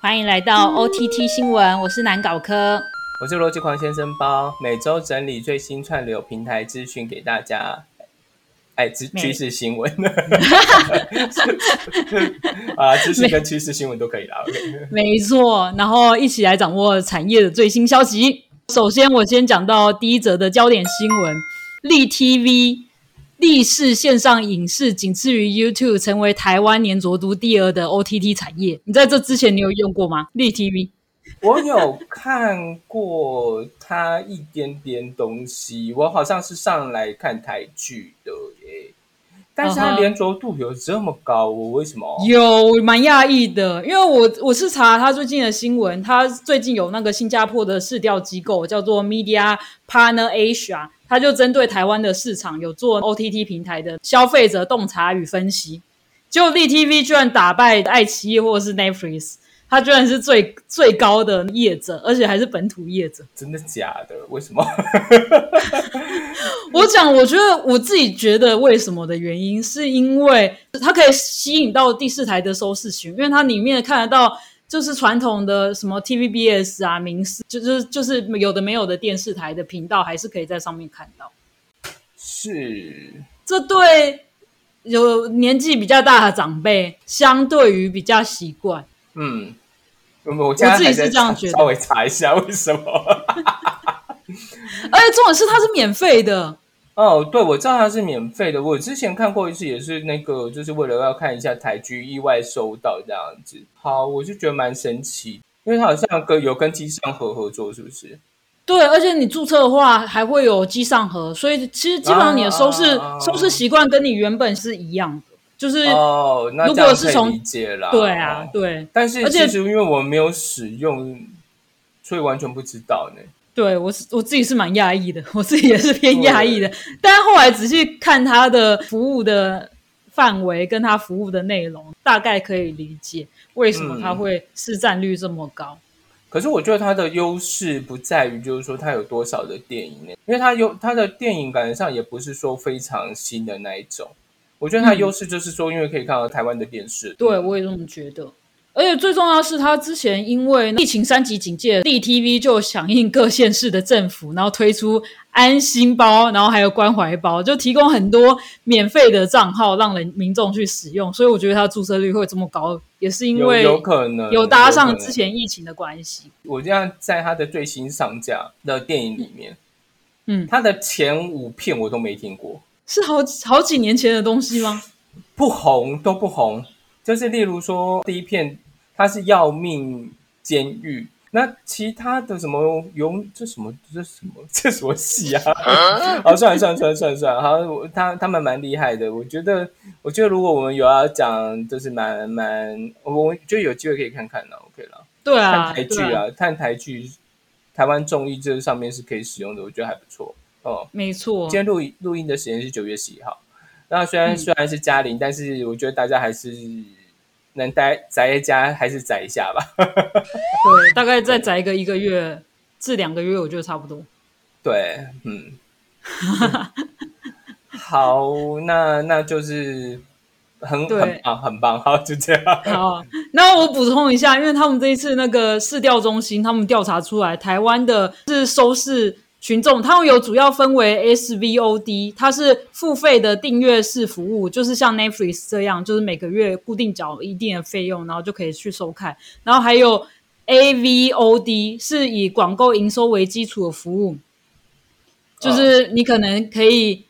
欢迎来到 OTT 新闻，我是南搞科。我是逻辑狂先生包，每周整理最新串流平台资讯给大家。哎，趋趋势新闻，啊，知识跟趋势新闻都可以啦。OK，没错，然后一起来掌握产业的最新消息。首先，我先讲到第一则的焦点新闻：立 TV 立视线上影视仅次于 YouTube，成为台湾年着度第二的 OTT 产业。你在这之前，你有用过吗？立 TV？我有看过它一点点东西，我好像是上来看台剧的耶。但是它连着度有这么高，我为什么有蛮讶异的？因为我我是查他最近的新闻，他最近有那个新加坡的市调机构叫做 Media Partner Asia，他就针对台湾的市场有做 OTT 平台的消费者洞察与分析，结果 VTV 居然打败爱奇艺或者是 Netflix。他居然是最最高的业者，而且还是本土业者，真的假的？为什么？我讲，我觉得我自己觉得为什么的原因，是因为它可以吸引到第四台的收视群，因为它里面看得到，就是传统的什么 TVBS 啊、民视，就是就是有的没有的电视台的频道，还是可以在上面看到。是，这对有年纪比较大的长辈，相对于比较习惯。嗯，我我自己是这样觉得。稍微查一下为什么？而且重点是它是免费的。哦，对，我知道它是免费的。我之前看过一次，也是那个，就是为了要看一下台剧，意外收到这样子。好，我就觉得蛮神奇，因为它好像跟有跟机上盒合作，是不是？对，而且你注册的话还会有机上盒，所以其实基本上你的收视收视习惯跟你原本是一样的。就是哦，那如果是从理解了，对啊，对，但是其实因为我没有使用，所以完全不知道呢。对我是我自己是蛮讶异的，我自己也是偏讶异的。但是后来仔细看他的服务的范围跟他服务的内容，大概可以理解为什么他会市占率这么高。可是我觉得它的优势不在于就是说它有多少的电影呢，因为它有它的电影感觉上也不是说非常新的那一种。我觉得它优势就是说，因为可以看到台湾的电视。对，我也这么觉得。而且最重要是，他之前因为疫情三级警戒，D T V 就响应各县市的政府，然后推出安心包，然后还有关怀包，就提供很多免费的账号让人民众去使用。所以我觉得他注册率会这么高，也是因为有可能有搭上之前疫情的关系。我这样在他的最新上架的电影里面，嗯，他的前五片我都没听过。是好好几年前的东西吗？不红都不红，就是例如说第一片它是要命监狱，那其他的什么勇这什么这什么这什么戏啊？好，算了算了算了算了算了，好，他他们蛮厉害的，我觉得我觉得如果我们有要讲，就是蛮蛮，我觉得有机会可以看看的，OK 了。对啊，看台剧啊，看台剧，台湾综艺这上面是可以使用的，我觉得还不错。哦，没错。今天录录音的时间是九月十一号。那虽然虽然是嘉玲，但是我觉得大家还是能待宅在家，还是宅一下吧。对，大概再宅个一个月至两个月，我觉得差不多。对，嗯。好，那那就是很很棒，很棒。好，就这样。好，那我补充一下，因为他们这一次那个市调中心，他们调查出来，台湾的是收视。群众他们有主要分为 SVOD，它是付费的订阅式服务，就是像 Netflix 这样，就是每个月固定缴一定的费用，然后就可以去收看。然后还有 AVOD，是以广告营收为基础的服务，就是你可能可以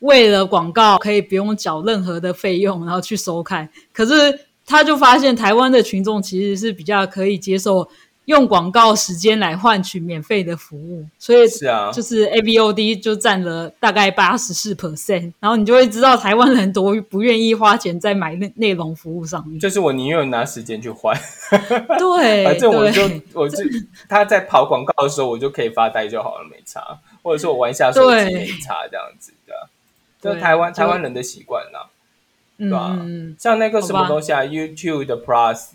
为了广告可以不用缴任何的费用，然后去收看。可是他就发现台湾的群众其实是比较可以接受。用广告时间来换取免费的服务，所以是啊，就是 AVOD 就占了大概八十四 percent，然后你就会知道台湾人多不愿意花钱在买内内容服务上面。就是我宁愿拿时间去换，对，反正我就我就 他在跑广告的时候，我就可以发呆就好了，没差，或者说我玩一下手机没差这样子的，就台湾台湾人的习惯啦，对吧？像那个什么东西啊，YouTube 的 Plus。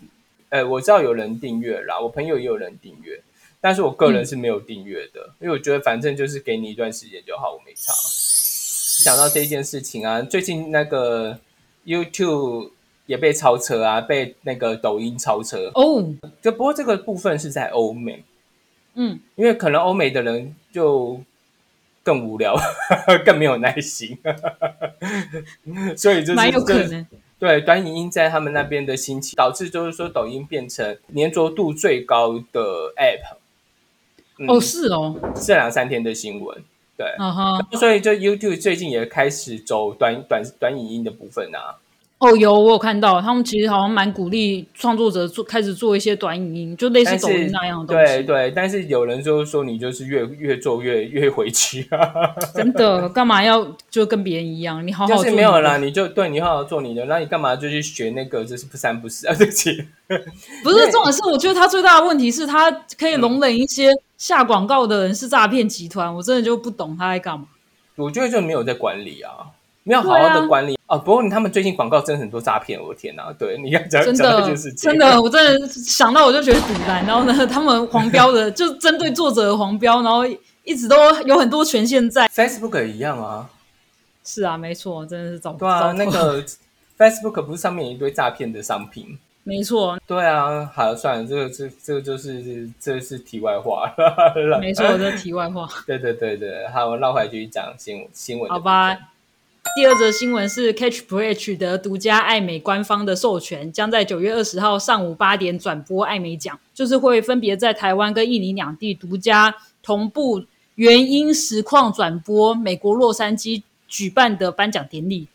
哎，我知道有人订阅啦，我朋友也有人订阅，但是我个人是没有订阅的，因为我觉得反正就是给你一段时间就好，我没差。想到这件事情啊，最近那个 YouTube 也被超车啊，被那个抖音超车哦。就不过这个部分是在欧美，嗯，因为可能欧美的人就更无聊，更没有耐心，所以就是蛮有可能。对，短影音在他们那边的兴起，导致就是说抖音变成粘着度最高的 App。哦，是哦，这两三天的新闻，对，所以就 YouTube 最近也开始走短短短影音的部分啊。哦，有我有看到，他们其实好像蛮鼓励创作者做，开始做一些短影音，就类似抖音那样的东西。对对，但是有人就说你就是越越做越越回去啊！真的，干嘛要就跟别人一样？你好好就是没有啦，你就对你好好做你的，那你干嘛就去学那个？就是不三不四啊？对不起，不是重点是，我觉得他最大的问题是他可以容忍一些下广告的人是诈骗集团，我真的就不懂他在干嘛。我觉得就没有在管理啊。没有好好的管理哦，不过他们最近广告真的很多诈骗，我的天哪！对，你要讲真的就是真的，我真的想到我就觉得堵然。然后呢，他们黄标的 就针对作者的黄标，然后一直都有很多权限在。Facebook 也一样啊，是啊，没错，真的是找对啊，那个 Facebook 不是上面一堆诈骗的商品？没错，对啊，好了算了，这个这这个就是这是题外话了。没错，这是题外话。对对对对，好，绕回来继续讲新新闻。好吧。第二则新闻是 Catch Play 取得独家爱美官方的授权，将在九月二十号上午八点转播爱美奖，就是会分别在台湾跟印尼两地独家同步原音实况转播美国洛杉矶举办的颁奖典礼，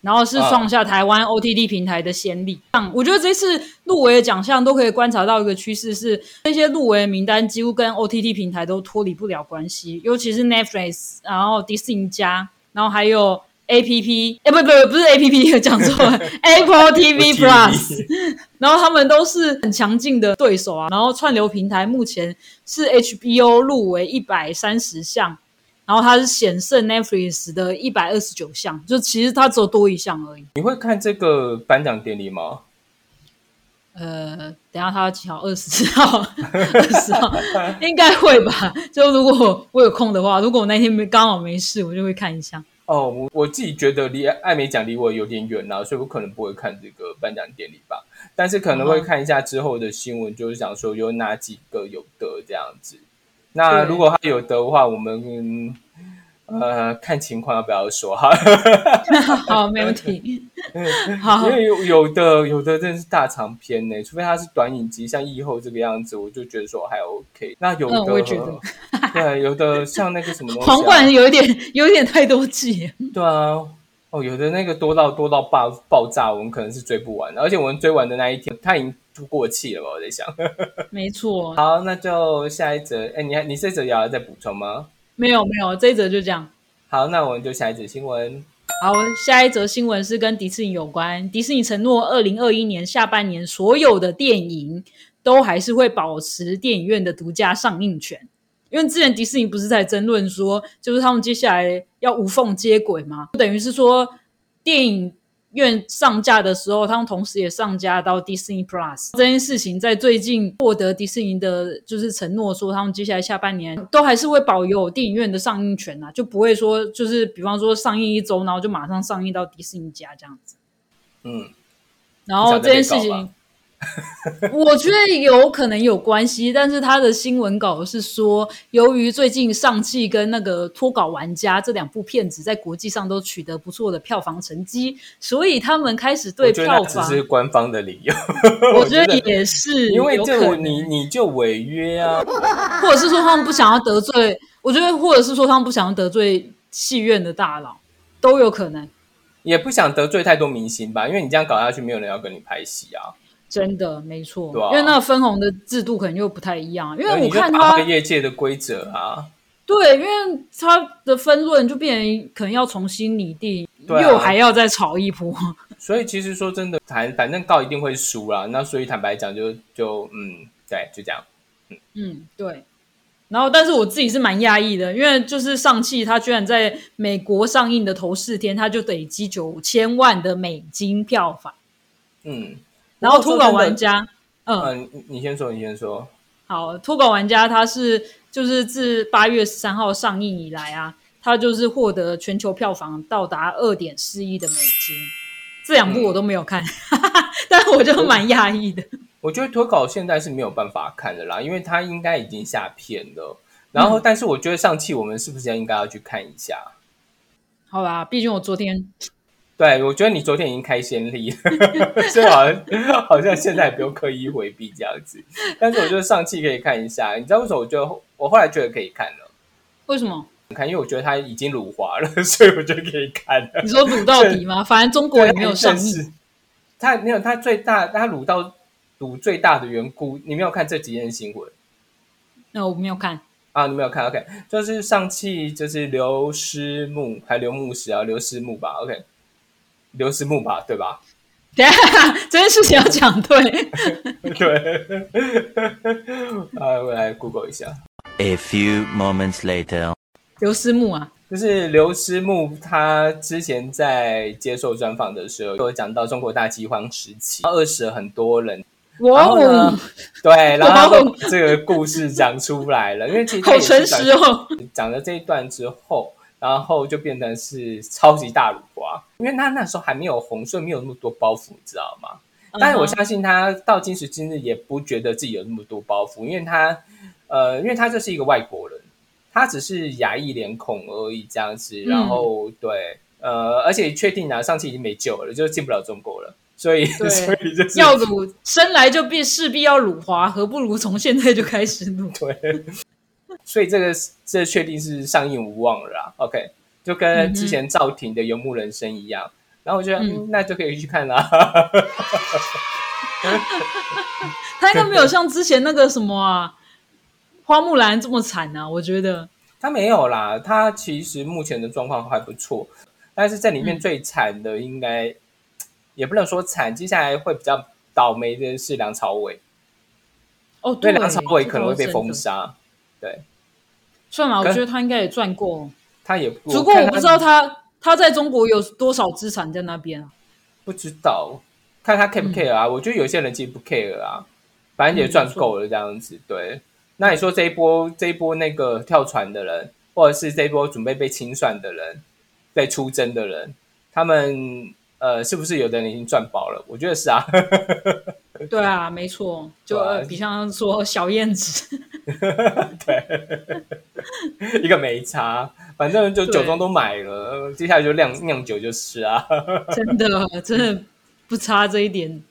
然后是创下台湾 OTT 平台的先例。我觉得这次入围的奖项都可以观察到一个趋势，是那些入围的名单几乎跟 OTT 平台都脱离不了关系，尤其是 Netflix，然后迪士尼加，然后还有。A P P，哎，不不不，不是 A P P，讲错了，Apple T V Plus，然后他们都是很强劲的对手啊。然后串流平台目前是 H B O 入围一百三十项，然后它是险胜 Netflix 的一百二十九项，就其实它只有多一项而已。你会看这个颁奖典礼吗？呃，等下他几号？二十号，二十号应该会吧。就如果我有空的话，如果我那天没刚好没事，我就会看一下。哦，我我自己觉得离艾美奖离我有点远啊，所以我可能不会看这个颁奖典礼吧。但是可能会看一下之后的新闻，就是想说有哪几个有得这样子。那如果他有得的话，我们。呃，看情况要不要说哈。好，没问题。好，因为有有的有的真的是大长篇呢，除非它是短影集，像以后这个样子，我就觉得说还 OK。那有的，我也觉得，对，有的像那个什么东西，皇冠有一点有一点太多季。对啊，哦，有的那个多到多到爆爆炸，我们可能是追不完的，而且我们追完的那一天，它已经过气了吧？我在想。没错。好，那就下一则。哎，你还你这则要再补充吗？没有没有，这一则就这样。好，那我们就下一则新闻。好，下一则新闻是跟迪士尼有关。迪士尼承诺，二零二一年下半年所有的电影都还是会保持电影院的独家上映权。因为之前迪士尼不是在争论说，就是他们接下来要无缝接轨吗？等于是说电影。院上架的时候，他们同时也上架到 Disney Plus 这件事情，在最近获得迪士尼的，就是承诺说，他们接下来下半年都还是会保有电影院的上映权啊，就不会说，就是比方说上映一周，然后就马上上映到迪士尼家这样子。嗯，然后这件事情。我觉得有可能有关系，但是他的新闻稿是说，由于最近上汽跟那个脱稿玩家这两部片子在国际上都取得不错的票房成绩，所以他们开始对票房只是官方的理由。我觉得也是，因为这你你就违约啊，或者是说他们不想要得罪，我觉得或者是说他们不想要得罪戏院的大佬，都有可能，也不想得罪太多明星吧，因为你这样搞下去，没有人要跟你拍戏啊。真的没错，因为那个分红的制度可能又不太一样。因为我看他业界的规则啊，对，因为他的分论就变成可能要重新拟定，又还要再炒一波。所以其实说真的，谈反正告一定会输啦。那所以坦白讲，就就嗯，对，就这样。嗯嗯，对。然后，但是我自己是蛮讶异的，因为就是上汽，它居然在美国上映的头四天，它就累积九千万的美金票房。嗯。然后脱稿玩家，嗯，你先说，你先说。好，脱稿玩家他是就是自八月十三号上映以来啊，他就是获得全球票房到达二点四亿的美金，这两部我都没有看，但是我就蛮讶异的。我觉得脱稿现在是没有办法看的啦，因为它应该已经下片了。然后，但是我觉得上期我们是不是应该要去看一下？好吧，毕竟我昨天，对我觉得你昨天已经开先例了，所以好像好像现在不用刻意回避这样子。但是我觉得上期可以看一下，你知道为什么？我觉得我后来觉得可以看了。为什么？看，因为我觉得它已经辱华了，所以我觉得可以看了。你说辱到底吗？反正中国也没有上映。他没有，他最大，他辱到辱最大的缘故，你没有看这几件新闻？那我没有看。啊，你没有看？OK，就是上汽，就是刘思慕，还刘牧师啊，刘思慕吧？OK，刘思慕吧，对吧？对，这件事情要讲对。对。啊，我来 Google 一下。A few moments later，刘思慕啊，就是刘思慕，他之前在接受专访的时候，有讲到中国大饥荒时期，饿死了很多人。然后呢？对，然后这个故事讲出来了，因为其实好诚实哦。讲了这一段之后，然后就变成是超级大鲁瓜，因为他那时候还没有红，所以没有那么多包袱，你知道吗？但是我相信他到今时今日也不觉得自己有那么多包袱，因为他呃，因为他就是一个外国人，他只是亚裔脸孔而已这样子。然后对，呃，而且确定啊，上次已经没救了，就进不了中国了。所以，所以就是要辱生来就必势必要辱华，何不如从现在就开始辱？对，所以这个这确定是上映无望了啦。OK，就跟之前赵婷的《游牧人生》一样。然后我觉得，嗯，那就可以去看啦。他应该没有像之前那个什么啊，花木兰这么惨啊。我觉得他没有啦，他其实目前的状况还不错，但是在里面最惨的应该。也不能说惨，接下来会比较倒霉的是梁朝伟。哦，对，梁朝伟可能会被封杀。对，算了，我觉得他应该也赚过。他也，不过我不知道他他在中国有多少资产在那边啊？不知道，看他 care 不 care 啊？我觉得有些人其实不 care 啊，反正也赚够了这样子。对，那你说这一波这一波那个跳船的人，或者是这一波准备被清算的人，被出征的人，他们。呃，是不是有的人已经赚饱了？我觉得是啊。对啊，没错，就比方说小燕子，对，一个没差，反正就酒庄都买了，接下来就酿酿酒就是啊。真的，真的不差这一点。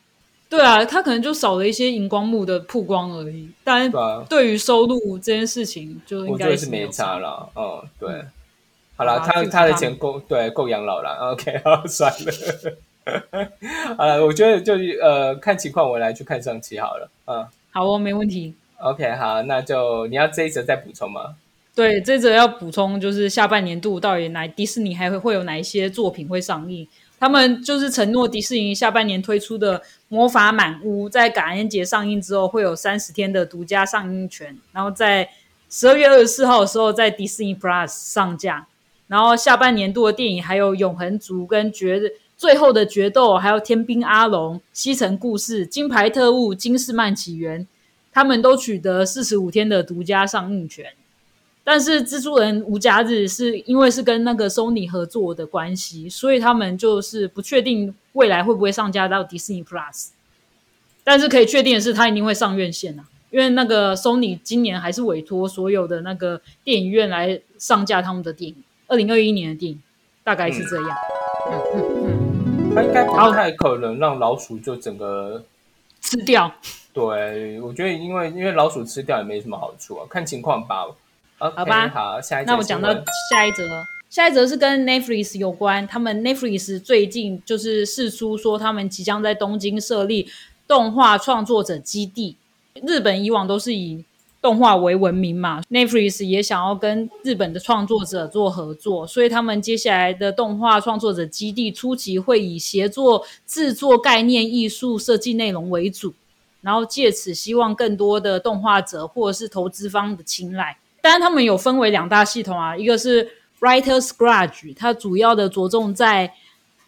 对啊，他可能就少了一些荧光幕的曝光而已，但对于收入这件事情，就应该是没差了。嗯，对。好了，他他的钱够对够养老了。OK，好 算了。好了，我觉得就呃看情况，我来去看上期好了。嗯，好哦，没问题。OK，好，那就你要这一则再补充吗？对，这则要补充就是下半年度到底哪迪士尼还会会有哪一些作品会上映？他们就是承诺迪士尼下半年推出的《魔法满屋》在感恩节上映之后会有三十天的独家上映权，然后在十二月二十四号的时候在迪士尼 Plus 上架。然后下半年度的电影还有《永恒族》跟《决最后的决斗》，还有《天兵阿龙》《西城故事》《金牌特务》《金士曼起源》，他们都取得四十五天的独家上映权。但是《蜘蛛人无家日》是因为是跟那个 Sony 合作的关系，所以他们就是不确定未来会不会上架到迪士尼 Plus。但是可以确定的是，它一定会上院线啊，因为那个 Sony 今年还是委托所有的那个电影院来上架他们的电影。二零二一年的电影大概是这样。嗯嗯应该不太可能让老鼠就整个吃掉。对，我觉得因为因为老鼠吃掉也没什么好处啊，看情况吧。好吧，好，下一那我讲到下一则，下一则是跟 Netflix 有关。他们 Netflix 最近就是释出说，他们即将在东京设立动画创作者基地。日本以往都是以动画为文明嘛，Netflix 也想要跟日本的创作者做合作，所以他们接下来的动画创作者基地初期会以协作制作概念艺术设计内容为主，然后借此希望更多的动画者或者是投资方的青睐。当然，他们有分为两大系统啊，一个是 Writers Garage，它主要的着重在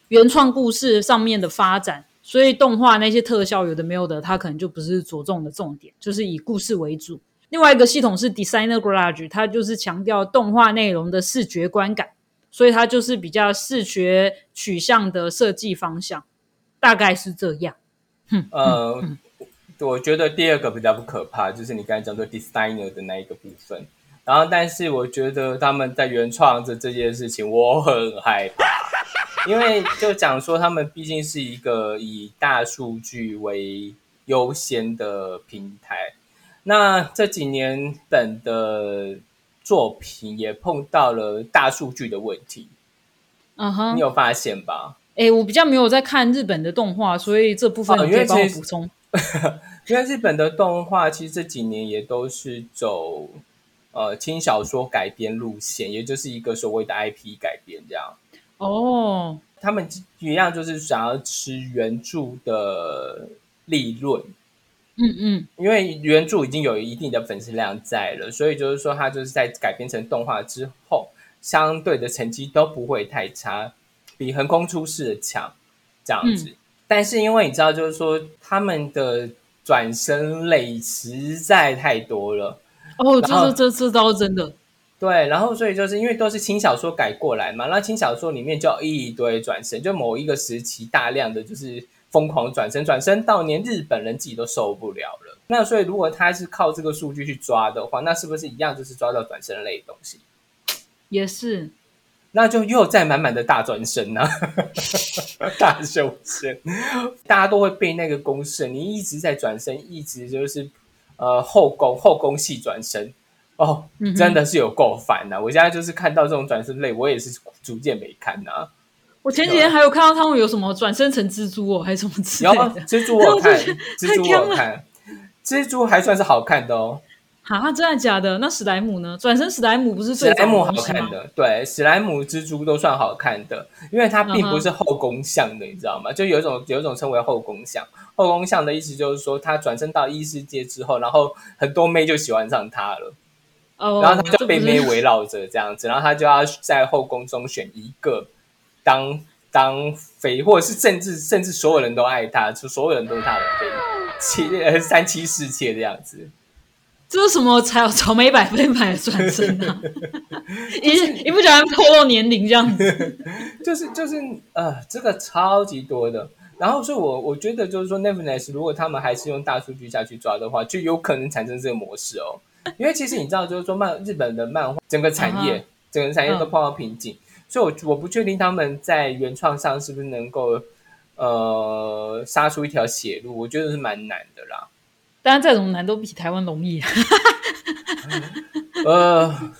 原创故事上面的发展，所以动画那些特效有的没有的，它可能就不是着重的重点，就是以故事为主。另外一个系统是 Designer Garage，它就是强调动画内容的视觉观感，所以它就是比较视觉取向的设计方向。大概是这样。呃，我觉得第二个比较不可怕，就是你刚才讲的 designer 的那一个部分。然后，但是我觉得他们在原创的这件事情，我很害怕，因为就讲说他们毕竟是一个以大数据为优先的平台。那这几年本的作品也碰到了大数据的问题。嗯哼，你有发现吧？哎，我比较没有在看日本的动画，所以这部分你可以帮我补充。因为日本的动画其实这几年也都是走呃轻小说改编路线，也就是一个所谓的 IP 改编这样。哦，他们一样就是想要吃原著的利润。嗯嗯，因为原著已经有一定的粉丝量在了，所以就是说它就是在改编成动画之后，相对的成绩都不会太差。比横空出世的强，这样子。但是因为你知道，就是说他们的转身类实在太多了。哦，这这这这倒真的。对，然后所以就是因为都是轻小说改过来嘛，那轻小说里面就一堆转身，就某一个时期大量的就是疯狂转身，转身到连日本人自己都受不了了。那所以如果他是靠这个数据去抓的话，那是不是一样就是抓到转身类的东西？也是。那就又在满满的大转身呢，大修身，大家都会背那个公式。你一直在转身，一直就是呃后宫后宫系转身哦，真的是有够烦的。我现在就是看到这种转身类，我也是逐渐没看呐。我前几天还有看到他们有什么转身成蜘蛛哦，还是什么之类的。蜘蛛我看，蜘蛛我看，蜘蛛还算是好看的哦。啊，真的假的？那史莱姆呢？转身史莱姆不是史莱姆好看的？对，史莱姆蜘蛛都算好看的，因为它并不是后宫像的，你知道吗？就有一种有一种称为后宫像，后宫像的意思就是说，他转身到异世界之后，然后很多妹就喜欢上他了，哦，然后他就被妹围绕着这样子，然后他就要在后宫中选一个当当妃，或者是甚至甚至所有人都爱他，就所有人都是他的妃，七呃三妻四妾这样子。这是什么才有草莓百分百的转身啊！一一不小心透露年龄这样子，就是就是呃，这个超级多的。然后，所以我我觉得就是说 n e v e n e s s 如果他们还是用大数据下去抓的话，就有可能产生这个模式哦。因为其实你知道，就是说漫日本的漫画整个产业，整个产业都碰到瓶颈，所以我我不确定他们在原创上是不是能够呃杀出一条血路，我觉得是蛮难的啦。当然，再怎么难都比台湾容易。呃，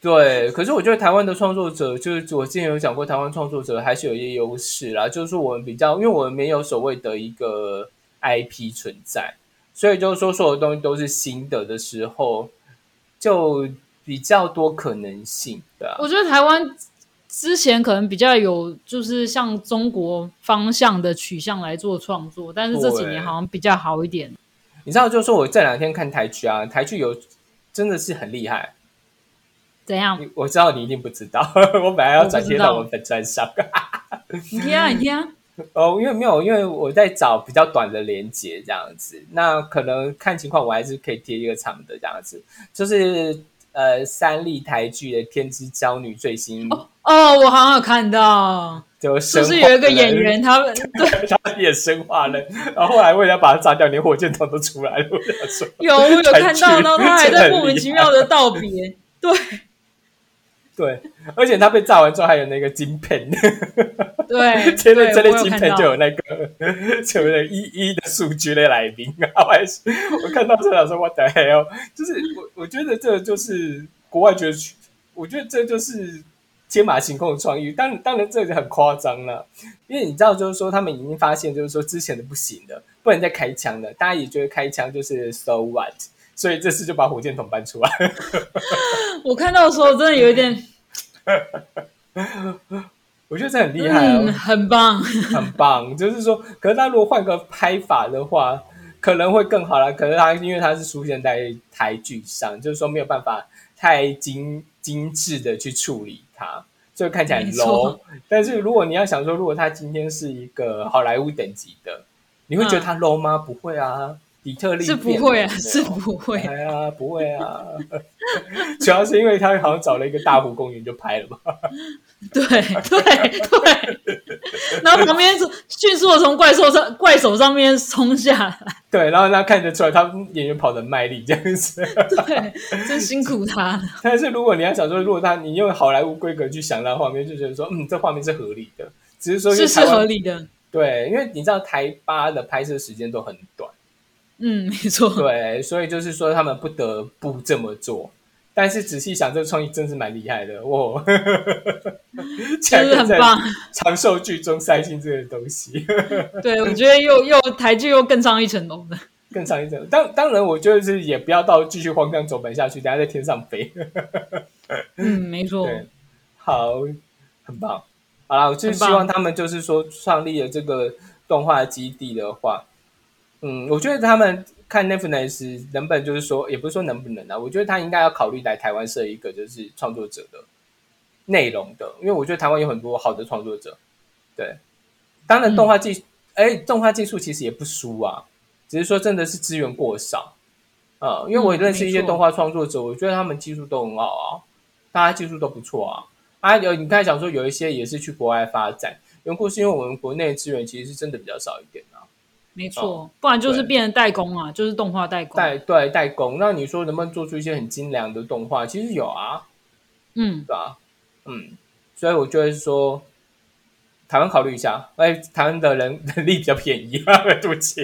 对，可是我觉得台湾的创作者，就是我之前有讲过，台湾创作者还是有一些优势啦。就是说，我们比较，因为我们没有所谓的一个 IP 存在，所以就是说，所有东西都是新的的时候，就比较多可能性，的啊。我觉得台湾之前可能比较有，就是像中国方向的取向来做创作，但是这几年好像比较好一点。你知道，就是说我这两天看台剧啊，台剧有真的是很厉害。怎样？我知道你一定不知道，我本来要转贴到我们粉专上。你听啊，你听啊。哦，因为没有，因为我在找比较短的连接这样子。那可能看情况，我还是可以贴一个长的这样子。就是呃，三立台剧的《天之娇女》最新哦，我好像有看到。就是有一个演员，他 对他也生化了，然后后来为了把他炸掉，连火箭筒都出来了。有有看到，然后他还在莫名其妙的道别。对对，而且他被炸完之后还有那个金片。对，现在这类金片就有那个所谓的一一的数据的来宾啊。还 是我看到这两说，我的 hell，就是我我觉得这就是国外觉得，我觉得这就是。天马行空的创意，当当然这就很夸张了，因为你知道，就是说他们已经发现，就是说之前的不行的，不能再开枪了，大家也觉得开枪就是 so what，所以这次就把火箭筒搬出来。我看到的时候真的有一点，我觉得这很厉害哦，很棒，很棒。就是说，可是他如果换个拍法的话，可能会更好了。可是他因为他是出现在台剧上，就是说没有办法太精精致的去处理。它就看起来 low，但是如果你要想说，如果他今天是一个好莱坞等级的，你会觉得他 low 吗？不会啊，底特律是不会啊，是不会。哎呀，不会啊，主要是因为他好像找了一个大湖公园就拍了吧。对对对，然后旁边迅速的从怪兽上怪手上面冲下来。对，然后他看得出来，他演员跑的卖力这样子。对，真辛苦他了。但是如果你要想说，如果他你用好莱坞规格去想那画面，就觉得说，嗯，这画面是合理的。只是说，是是合理的。对，因为你知道台八的拍摄时间都很短。嗯，没错。对，所以就是说他们不得不这么做。但是仔细想，这个创意真是蛮厉害的哇！就是很棒，长寿剧中塞进这个东西。对，我觉得又又台剧又更上一层楼了，更上一层。当当然，我觉得是也不要到继续荒腔走板下去，等下在天上飞。嗯，没错。好，很棒。好了，我就希望他们就是说创立了这个动画基地的话，嗯，我觉得他们。看 Netflix 能不能就是说，也不是说能不能啊，我觉得他应该要考虑来台湾设一个就是创作者的内容的，因为我觉得台湾有很多好的创作者。对，当然动画技，哎，动画技术其实也不输啊，只是说真的是资源过少啊。因为我认识一些动画创作者，我觉得他们技术都很好啊，大家技术都不错啊。啊，有你刚才讲说有一些也是去国外发展，原故是因为我们国内资源其实是真的比较少一点啊。没错，不然就是变成代工啊，就是动画代工。代对代工，那你说能不能做出一些很精良的动画？其实有啊，嗯，对吧？嗯，所以我觉得说，台湾考虑一下，哎，台湾的人 能力比较便宜啊，对不起，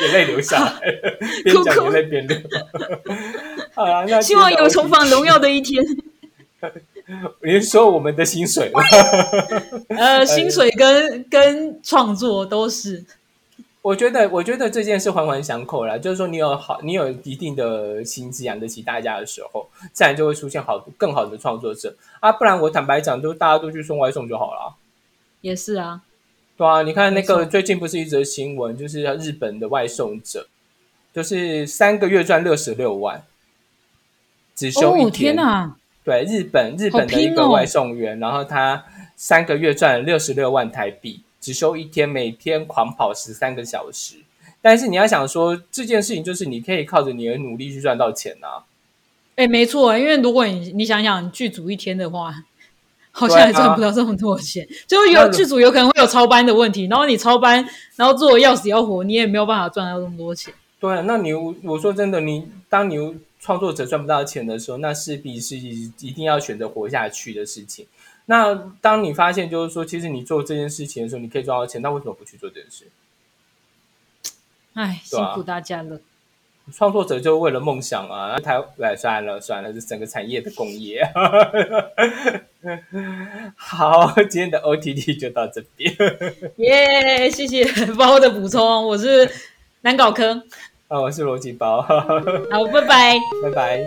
眼泪流下来，边讲眼泪边流。好啊，那希望有重返荣耀的一天。你是说我们的薪水吗？呃，薪水跟跟创作都是。我觉得，我觉得这件事环环相扣啦。就是说，你有好，你有一定的薪资养得起大家的时候，自然就会出现好更好的创作者啊。不然，我坦白讲，就大家都去送外送就好了。也是啊，对啊。你看那个最近不是一则新闻，就是日本的外送者，就是三个月赚六十六万，只休一天呐。对，日本日本的一个外送员，然后他三个月赚了六十六万台币，只休一天，每天狂跑十三个小时。但是你要想说这件事情，就是你可以靠着你的努力去赚到钱啊。哎，没错，因为如果你你想想剧组一天的话，好像也赚不到这么多钱。就有剧组有可能会有超班的问题，然后你超班，然后做要死要活，你也没有办法赚到这么多钱。对，那你我说真的，你当你。创作者赚不到钱的时候，那势必是一定要选择活下去的事情。那当你发现，就是说，其实你做这件事情的时候，你可以赚到钱，那为什么不去做这件事？哎，辛苦大家了。创作者就为了梦想啊，台来算了算了，是整个产业的工业。好，今天的 OTT 就到这边。耶，谢谢 包的补充，我是南搞科。啊，我是逻辑包，好，拜拜，拜拜。